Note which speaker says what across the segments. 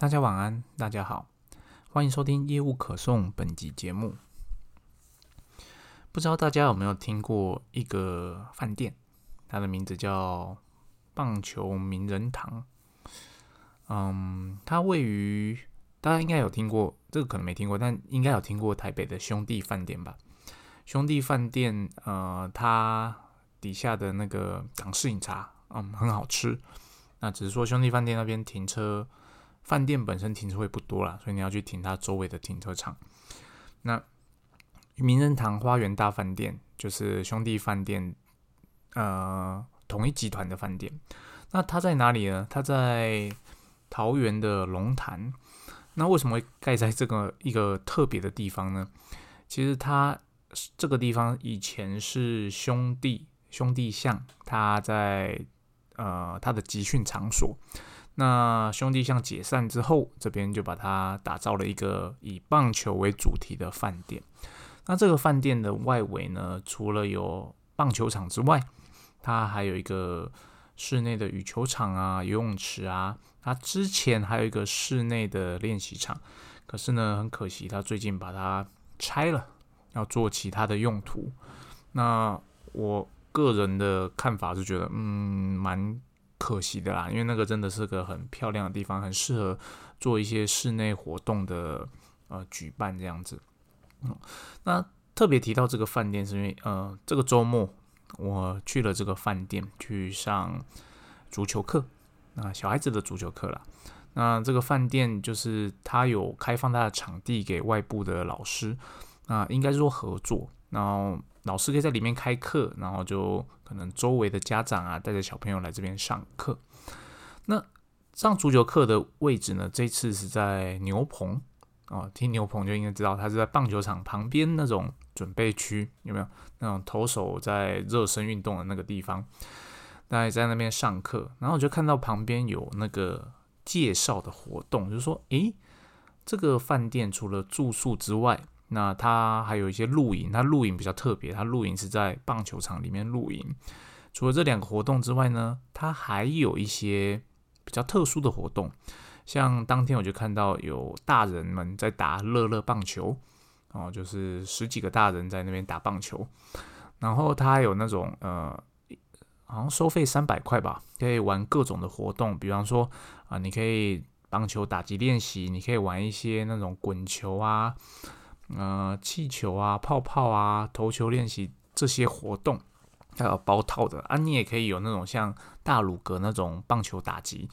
Speaker 1: 大家晚安，大家好，欢迎收听业务可颂本集节目。不知道大家有没有听过一个饭店，它的名字叫棒球名人堂。嗯，它位于大家应该有听过，这个可能没听过，但应该有听过台北的兄弟饭店吧？兄弟饭店，呃，它底下的那个港式饮茶，嗯，很好吃。那只是说兄弟饭店那边停车。饭店本身停车位不多啦，所以你要去停它周围的停车场。那名人堂花园大饭店就是兄弟饭店，呃，同一集团的饭店。那它在哪里呢？它在桃园的龙潭。那为什么会盖在这个一个特别的地方呢？其实它这个地方以前是兄弟兄弟巷，它在呃它的集训场所。那兄弟像解散之后，这边就把它打造了一个以棒球为主题的饭店。那这个饭店的外围呢，除了有棒球场之外，它还有一个室内的羽球场啊、游泳池啊。它之前还有一个室内的练习场，可是呢，很可惜，它最近把它拆了，要做其他的用途。那我个人的看法是觉得，嗯，蛮。可惜的啦，因为那个真的是个很漂亮的地方，很适合做一些室内活动的呃举办这样子。嗯，那特别提到这个饭店，是因为呃这个周末我去了这个饭店去上足球课，那小孩子的足球课啦。那这个饭店就是他有开放他的场地给外部的老师，那应该是说合作，然后。老师可以在里面开课，然后就可能周围的家长啊带着小朋友来这边上课。那上足球课的位置呢？这次是在牛棚哦，听牛棚就应该知道，它是在棒球场旁边那种准备区，有没有那种投手在热身运动的那个地方？大家在那边上课，然后我就看到旁边有那个介绍的活动，就是说，诶，这个饭店除了住宿之外，那它还有一些露营，它露营比较特别，它露营是在棒球场里面露营。除了这两个活动之外呢，它还有一些比较特殊的活动，像当天我就看到有大人们在打乐乐棒球，哦，就是十几个大人在那边打棒球。然后它还有那种呃，好像收费三百块吧，可以玩各种的活动，比方说啊，你可以棒球打击练习，你可以玩一些那种滚球啊。呃，气球啊，泡泡啊，投球练习这些活动，还有包套的啊，你也可以有那种像大鲁格那种棒球打击，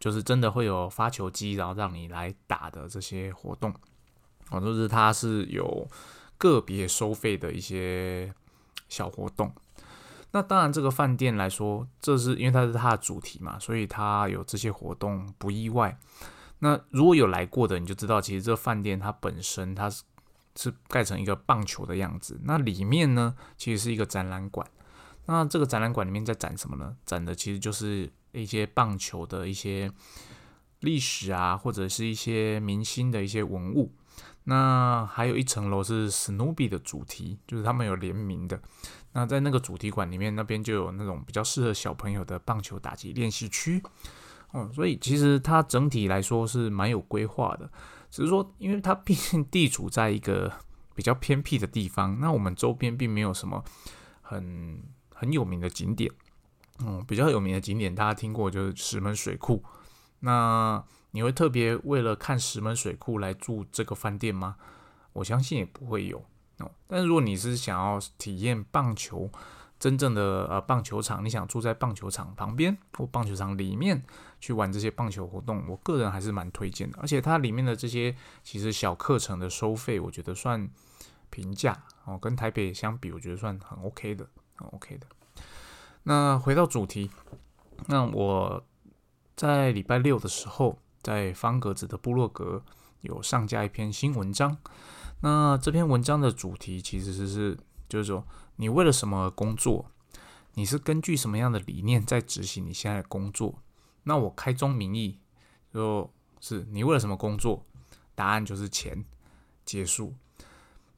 Speaker 1: 就是真的会有发球机，然后让你来打的这些活动，哦，就是它是有个别收费的一些小活动。那当然，这个饭店来说，这是因为它是它的主题嘛，所以它有这些活动不意外。那如果有来过的，你就知道，其实这饭店它本身它是是盖成一个棒球的样子。那里面呢，其实是一个展览馆。那这个展览馆里面在展什么呢？展的其实就是一些棒球的一些历史啊，或者是一些明星的一些文物。那还有一层楼是史努比的主题，就是他们有联名的。那在那个主题馆里面，那边就有那种比较适合小朋友的棒球打击练习区。哦，所以其实它整体来说是蛮有规划的，只是说，因为它毕竟地处在一个比较偏僻的地方，那我们周边并没有什么很很有名的景点。嗯，比较有名的景点大家听过就是石门水库。那你会特别为了看石门水库来住这个饭店吗？我相信也不会有哦。但如果你是想要体验棒球，真正的呃棒球场，你想住在棒球场旁边或棒球场里面去玩这些棒球活动，我个人还是蛮推荐的。而且它里面的这些其实小课程的收费，我觉得算平价哦，跟台北相比，我觉得算很 OK 的，很 OK 的。那回到主题，那我在礼拜六的时候，在方格子的部落格有上架一篇新文章。那这篇文章的主题其实是就是说。你为了什么工作？你是根据什么样的理念在执行你现在的工作？那我开宗明义，就是你为了什么工作？答案就是钱。结束。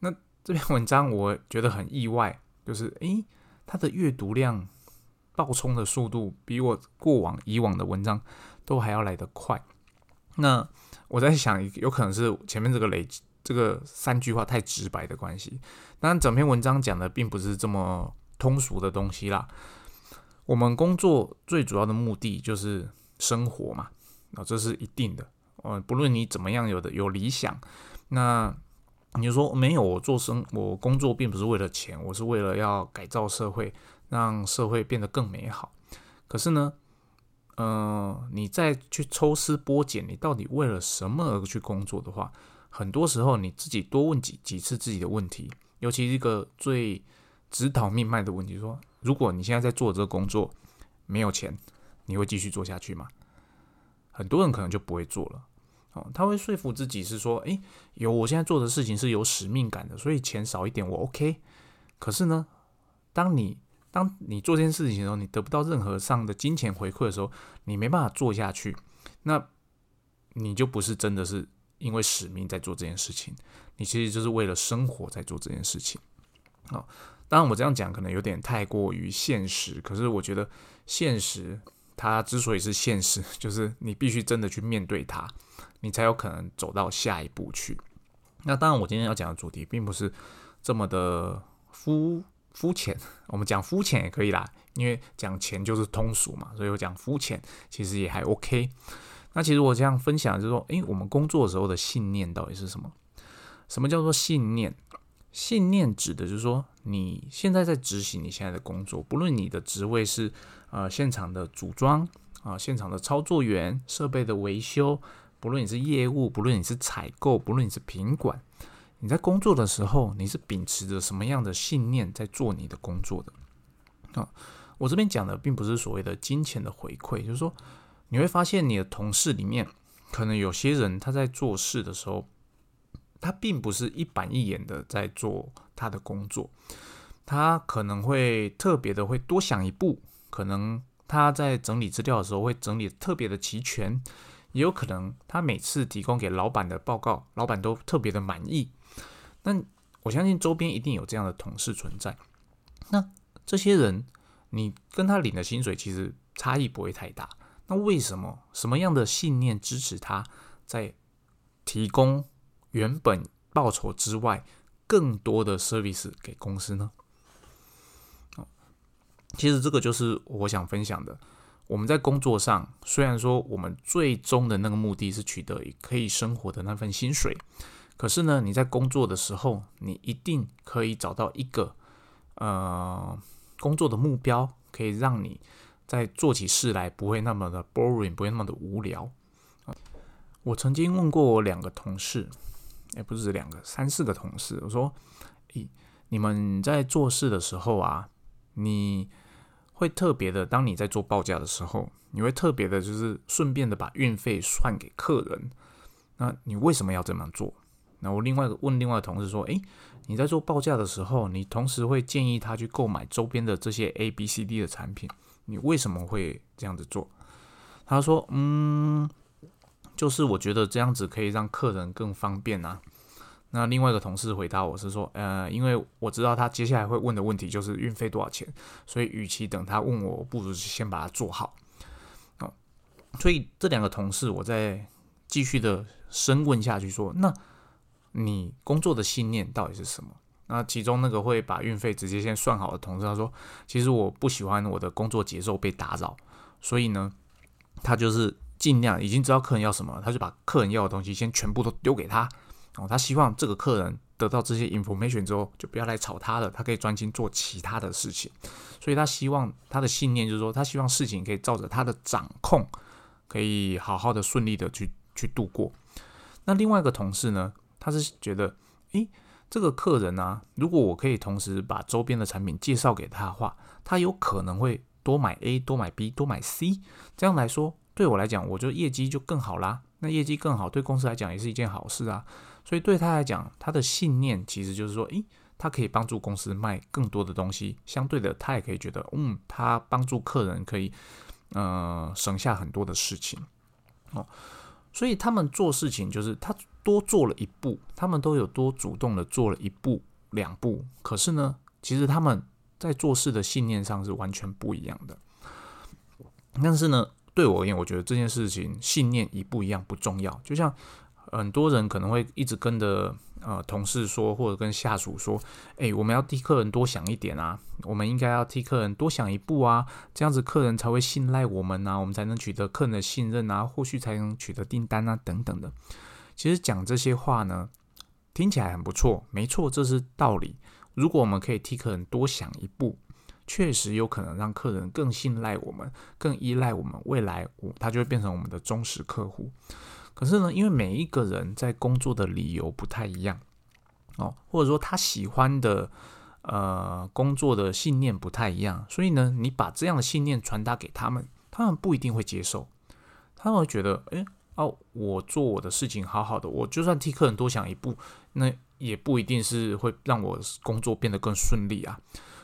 Speaker 1: 那这篇文章我觉得很意外，就是诶，它的阅读量爆冲的速度比我过往以往的文章都还要来得快。那我在想，有可能是前面这个累积这个三句话太直白的关系。当然，整篇文章讲的并不是这么通俗的东西啦。我们工作最主要的目的就是生活嘛，啊，这是一定的。呃，不论你怎么样有的有理想，那你就说没有，我做生我工作并不是为了钱，我是为了要改造社会，让社会变得更美好。可是呢？呃，你再去抽丝剥茧，你到底为了什么而去工作的话，很多时候你自己多问几几次自己的问题，尤其一个最指导命脉的问题：说，如果你现在在做这个工作没有钱，你会继续做下去吗？很多人可能就不会做了。哦，他会说服自己是说，诶，有我现在做的事情是有使命感的，所以钱少一点我 OK。可是呢，当你当你做这件事情的时候，你得不到任何上的金钱回馈的时候，你没办法做下去，那你就不是真的是因为使命在做这件事情，你其实就是为了生活在做这件事情。好，当然我这样讲可能有点太过于现实，可是我觉得现实它之所以是现实，就是你必须真的去面对它，你才有可能走到下一步去。那当然，我今天要讲的主题并不是这么的肤。肤浅，我们讲肤浅也可以啦，因为讲钱就是通俗嘛，所以我讲肤浅其实也还 OK。那其实我这样分享就是说，诶，我们工作时候的信念到底是什么？什么叫做信念？信念指的就是说，你现在在执行你现在的工作，不论你的职位是呃现场的组装啊，现场的操作员、设备的维修，不论你是业务，不论你是采购，不论你是品管。你在工作的时候，你是秉持着什么样的信念在做你的工作的？啊，我这边讲的并不是所谓的金钱的回馈，就是说你会发现你的同事里面，可能有些人他在做事的时候，他并不是一板一眼的在做他的工作，他可能会特别的会多想一步，可能他在整理资料的时候会整理特别的齐全，也有可能他每次提供给老板的报告，老板都特别的满意。那我相信周边一定有这样的同事存在。那这些人，你跟他领的薪水其实差异不会太大。那为什么什么样的信念支持他在提供原本报酬之外更多的 service 给公司呢？其实这个就是我想分享的。我们在工作上，虽然说我们最终的那个目的是取得可以生活的那份薪水。可是呢，你在工作的时候，你一定可以找到一个呃工作的目标，可以让你在做起事来不会那么的 boring，不会那么的无聊。我曾经问过我两个同事，也不是两个，三四个同事，我说：“咦，你们在做事的时候啊，你会特别的，当你在做报价的时候，你会特别的，就是顺便的把运费算给客人，那你为什么要这么做？”那我另外问另外的同事说：“诶，你在做报价的时候，你同时会建议他去购买周边的这些 A、B、C、D 的产品，你为什么会这样子做？”他说：“嗯，就是我觉得这样子可以让客人更方便啊。”那另外一个同事回答我是说：“呃，因为我知道他接下来会问的问题就是运费多少钱，所以与其等他问我，不如先把它做好。”哦，所以这两个同事，我再继续的深问下去说：“那？”你工作的信念到底是什么？那其中那个会把运费直接先算好的同事，他说：“其实我不喜欢我的工作节奏被打扰，所以呢，他就是尽量已经知道客人要什么，他就把客人要的东西先全部都丢给他。哦，他希望这个客人得到这些 information 之后，就不要来吵他了，他可以专心做其他的事情。所以他希望他的信念就是说，他希望事情可以照着他的掌控，可以好好的顺利的去去度过。那另外一个同事呢？他是觉得，诶，这个客人啊，如果我可以同时把周边的产品介绍给他的话，他有可能会多买 A，多买 B，多买 C。这样来说，对我来讲，我觉得业绩就更好啦。那业绩更好，对公司来讲也是一件好事啊。所以对他来讲，他的信念其实就是说，诶，他可以帮助公司卖更多的东西。相对的，他也可以觉得，嗯，他帮助客人可以，呃，省下很多的事情。哦，所以他们做事情就是他。多做了一步，他们都有多主动的做了一步、两步。可是呢，其实他们在做事的信念上是完全不一样的。但是呢，对我而言，我觉得这件事情信念一不一样不重要。就像很多人可能会一直跟着呃同事说，或者跟下属说，诶，我们要替客人多想一点啊，我们应该要替客人多想一步啊，这样子客人才会信赖我们啊，我们才能取得客人的信任啊，后续才能取得订单啊，等等的。其实讲这些话呢，听起来很不错，没错，这是道理。如果我们可以替客人多想一步。确实有可能让客人更信赖我们，更依赖我们，未来他就会变成我们的忠实客户。可是呢，因为每一个人在工作的理由不太一样哦，或者说他喜欢的呃工作的信念不太一样，所以呢，你把这样的信念传达给他们，他们不一定会接受。他们会觉得，诶，哦，我做我的事情好好的，我就算替客人多想一步，那也不一定是会让我工作变得更顺利啊。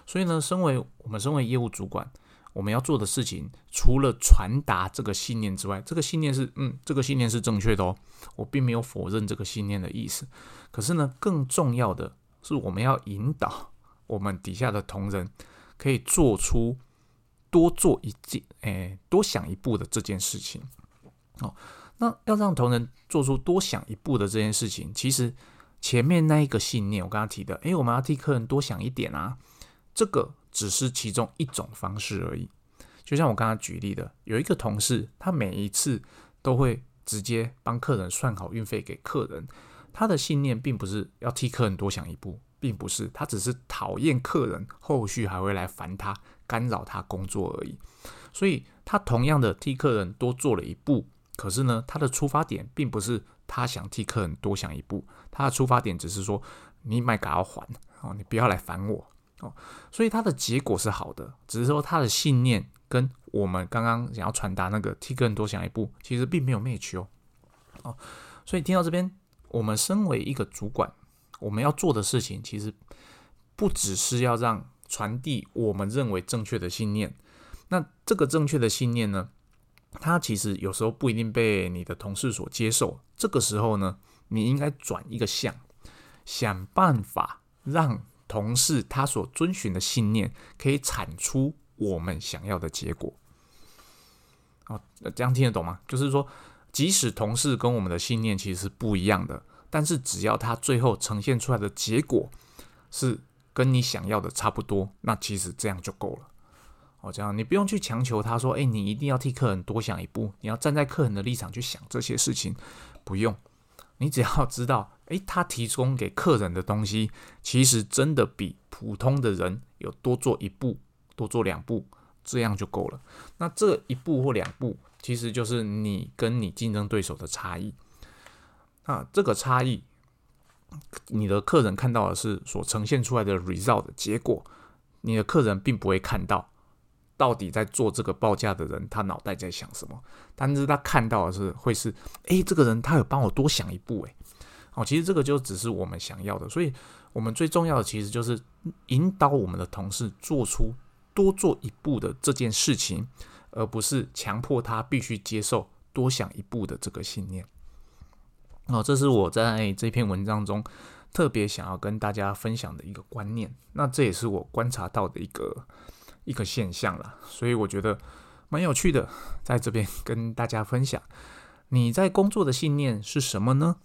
Speaker 1: 所以呢，身为我们身为业务主管，我们要做的事情，除了传达这个信念之外，这个信念是，嗯，这个信念是正确的哦，我并没有否认这个信念的意思。可是呢，更重要的是，我们要引导我们底下的同仁，可以做出多做一件，哎，多想一步的这件事情。哦，那要让同仁做出多想一步的这件事情，其实前面那一个信念，我刚刚提的，诶，我们要替客人多想一点啊。这个只是其中一种方式而已。就像我刚刚举例的，有一个同事，他每一次都会直接帮客人算好运费给客人。他的信念并不是要替客人多想一步，并不是他只是讨厌客人后续还会来烦他、干扰他工作而已。所以，他同样的替客人多做了一步，可是呢，他的出发点并不是他想替客人多想一步，他的出发点只是说：你买嘎要还哦，你不要来烦我。哦，所以它的结果是好的，只是说他的信念跟我们刚刚想要传达那个替更多想一步，其实并没有 match 哦。哦，所以听到这边，我们身为一个主管，我们要做的事情，其实不只是要让传递我们认为正确的信念。那这个正确的信念呢，它其实有时候不一定被你的同事所接受。这个时候呢，你应该转一个向，想办法让。同事他所遵循的信念可以产出我们想要的结果。哦，这样听得懂吗？就是说，即使同事跟我们的信念其实是不一样的，但是只要他最后呈现出来的结果是跟你想要的差不多，那其实这样就够了。哦，这样你不用去强求他说，哎，你一定要替客人多想一步，你要站在客人的立场去想这些事情，不用。你只要知道，诶，他提供给客人的东西，其实真的比普通的人有多做一步、多做两步，这样就够了。那这一步或两步，其实就是你跟你竞争对手的差异。那，这个差异，你的客人看到的是所呈现出来的 result 结果，你的客人并不会看到。到底在做这个报价的人，他脑袋在想什么？但是他看到的是会是，诶，这个人他有帮我多想一步，诶。哦，其实这个就只是我们想要的，所以我们最重要的其实就是引导我们的同事做出多做一步的这件事情，而不是强迫他必须接受多想一步的这个信念。哦，这是我在这篇文章中特别想要跟大家分享的一个观念，那这也是我观察到的一个。一个现象了，所以我觉得蛮有趣的，在这边 跟大家分享。你在工作的信念是什么呢？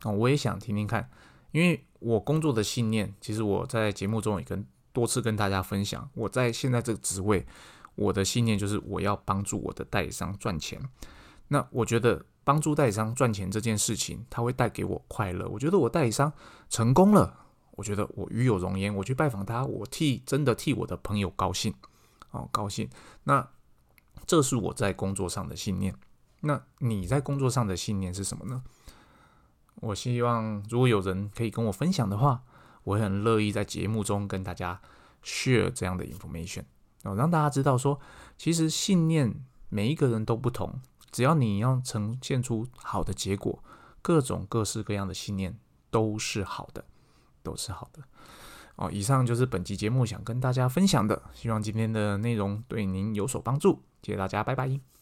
Speaker 1: 啊，我也想听听看，因为我工作的信念，其实我在节目中也跟多次跟大家分享。我在现在这个职位，我的信念就是我要帮助我的代理商赚钱。那我觉得帮助代理商赚钱这件事情，它会带给我快乐。我觉得我代理商成功了。我觉得我与有荣焉，我去拜访他，我替真的替我的朋友高兴，哦，高兴。那这是我在工作上的信念。那你在工作上的信念是什么呢？我希望如果有人可以跟我分享的话，我很乐意在节目中跟大家 share 这样的 information，哦，让大家知道说，其实信念每一个人都不同，只要你要呈现出好的结果，各种各式各样的信念都是好的。都是好的哦。以上就是本期节目想跟大家分享的，希望今天的内容对您有所帮助。谢谢大家，拜拜。